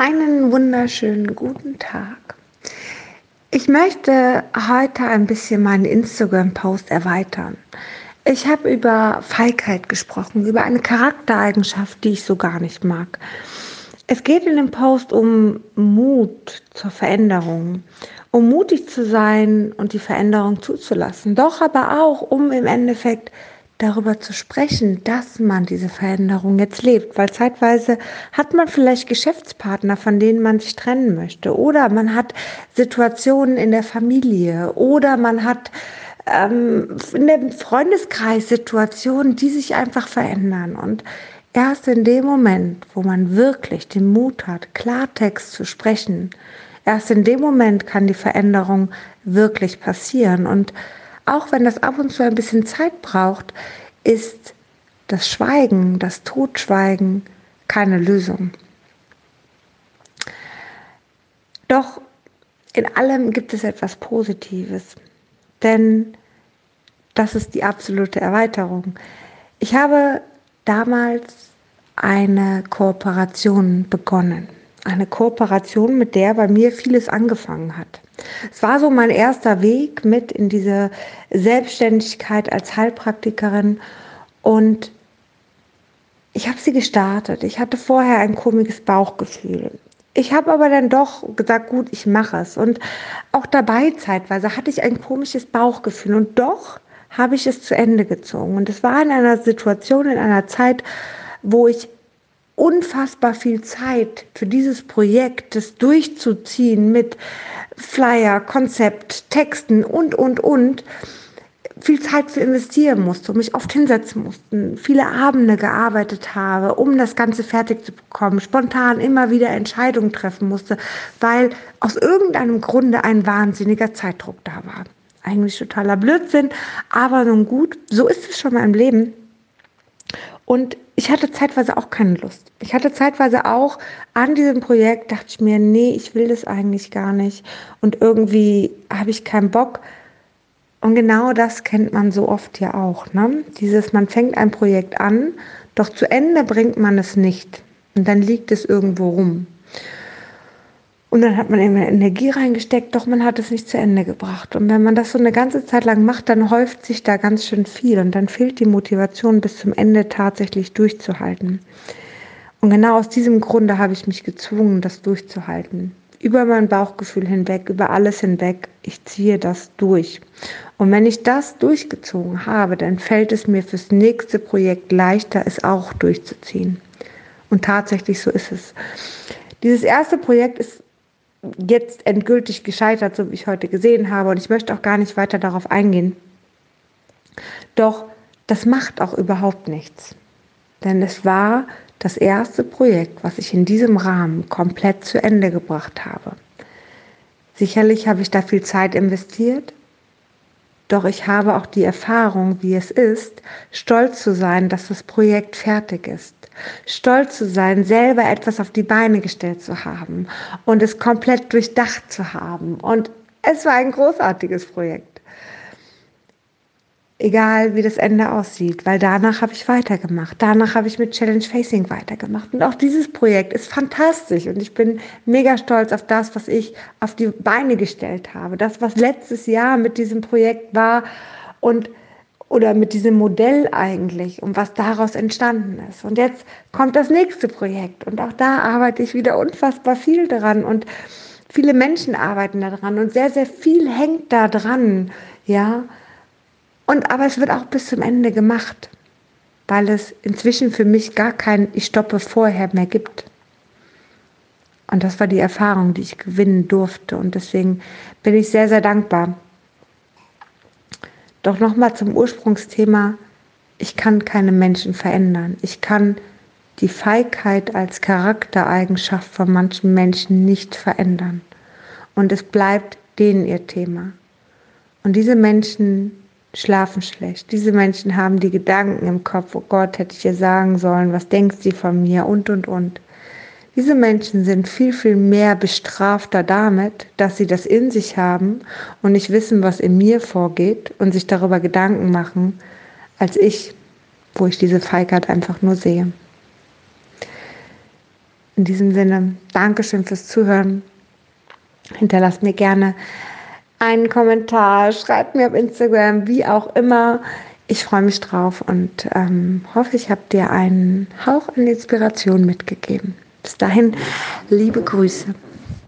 Einen wunderschönen guten Tag. Ich möchte heute ein bisschen meinen Instagram-Post erweitern. Ich habe über Feigheit gesprochen, über eine Charaktereigenschaft, die ich so gar nicht mag. Es geht in dem Post um Mut zur Veränderung, um mutig zu sein und die Veränderung zuzulassen, doch aber auch um im Endeffekt darüber zu sprechen, dass man diese Veränderung jetzt lebt, weil zeitweise hat man vielleicht Geschäftspartner, von denen man sich trennen möchte, oder man hat Situationen in der Familie, oder man hat ähm, in dem Freundeskreis Situationen, die sich einfach verändern. Und erst in dem Moment, wo man wirklich den Mut hat, Klartext zu sprechen, erst in dem Moment kann die Veränderung wirklich passieren. Und auch wenn das ab und zu ein bisschen Zeit braucht, ist das Schweigen, das Totschweigen keine Lösung. Doch in allem gibt es etwas Positives, denn das ist die absolute Erweiterung. Ich habe damals eine Kooperation begonnen. Eine Kooperation, mit der bei mir vieles angefangen hat. Es war so mein erster Weg mit in diese Selbstständigkeit als Heilpraktikerin und ich habe sie gestartet. Ich hatte vorher ein komisches Bauchgefühl. Ich habe aber dann doch gesagt, gut, ich mache es. Und auch dabei zeitweise hatte ich ein komisches Bauchgefühl und doch habe ich es zu Ende gezogen. Und es war in einer Situation, in einer Zeit, wo ich unfassbar viel Zeit für dieses Projekt, das durchzuziehen mit Flyer, Konzept, Texten und, und, und, viel Zeit für investieren musste und mich oft hinsetzen musste, viele Abende gearbeitet habe, um das Ganze fertig zu bekommen, spontan immer wieder Entscheidungen treffen musste, weil aus irgendeinem Grunde ein wahnsinniger Zeitdruck da war. Eigentlich totaler Blödsinn, aber nun gut, so ist es schon mal im Leben. Und ich hatte zeitweise auch keine Lust. Ich hatte zeitweise auch an diesem Projekt, dachte ich mir, nee, ich will das eigentlich gar nicht. Und irgendwie habe ich keinen Bock. Und genau das kennt man so oft ja auch. Ne? Dieses, man fängt ein Projekt an, doch zu Ende bringt man es nicht. Und dann liegt es irgendwo rum. Und dann hat man eben Energie reingesteckt, doch man hat es nicht zu Ende gebracht. Und wenn man das so eine ganze Zeit lang macht, dann häuft sich da ganz schön viel und dann fehlt die Motivation bis zum Ende tatsächlich durchzuhalten. Und genau aus diesem Grunde habe ich mich gezwungen, das durchzuhalten. Über mein Bauchgefühl hinweg, über alles hinweg. Ich ziehe das durch. Und wenn ich das durchgezogen habe, dann fällt es mir fürs nächste Projekt leichter, es auch durchzuziehen. Und tatsächlich so ist es. Dieses erste Projekt ist jetzt endgültig gescheitert, so wie ich heute gesehen habe. Und ich möchte auch gar nicht weiter darauf eingehen. Doch das macht auch überhaupt nichts. Denn es war das erste Projekt, was ich in diesem Rahmen komplett zu Ende gebracht habe. Sicherlich habe ich da viel Zeit investiert, doch ich habe auch die Erfahrung, wie es ist, stolz zu sein, dass das Projekt fertig ist. Stolz zu sein, selber etwas auf die Beine gestellt zu haben und es komplett durchdacht zu haben. Und es war ein großartiges Projekt egal wie das Ende aussieht, weil danach habe ich weitergemacht. Danach habe ich mit Challenge Facing weitergemacht. Und auch dieses Projekt ist fantastisch und ich bin mega stolz auf das, was ich auf die Beine gestellt habe. Das, was letztes Jahr mit diesem Projekt war und oder mit diesem Modell eigentlich und was daraus entstanden ist. Und jetzt kommt das nächste Projekt und auch da arbeite ich wieder unfassbar viel dran und viele Menschen arbeiten daran und sehr, sehr viel hängt da dran, ja. Und aber es wird auch bis zum Ende gemacht, weil es inzwischen für mich gar kein Ich stoppe vorher mehr gibt. Und das war die Erfahrung, die ich gewinnen durfte. Und deswegen bin ich sehr, sehr dankbar. Doch nochmal zum Ursprungsthema. Ich kann keine Menschen verändern. Ich kann die Feigheit als Charaktereigenschaft von manchen Menschen nicht verändern. Und es bleibt denen ihr Thema. Und diese Menschen schlafen schlecht. Diese Menschen haben die Gedanken im Kopf, oh Gott, hätte ich ihr sagen sollen, was denkt sie von mir und, und, und. Diese Menschen sind viel, viel mehr bestrafter damit, dass sie das in sich haben und nicht wissen, was in mir vorgeht und sich darüber Gedanken machen, als ich, wo ich diese Feigheit einfach nur sehe. in diesem Sinne, Dankeschön fürs Zuhören. Hinterlasst mir gerne einen Kommentar, schreibt mir auf Instagram, wie auch immer. Ich freue mich drauf und ähm, hoffe, ich habe dir einen Hauch an Inspiration mitgegeben. Bis dahin, liebe Grüße.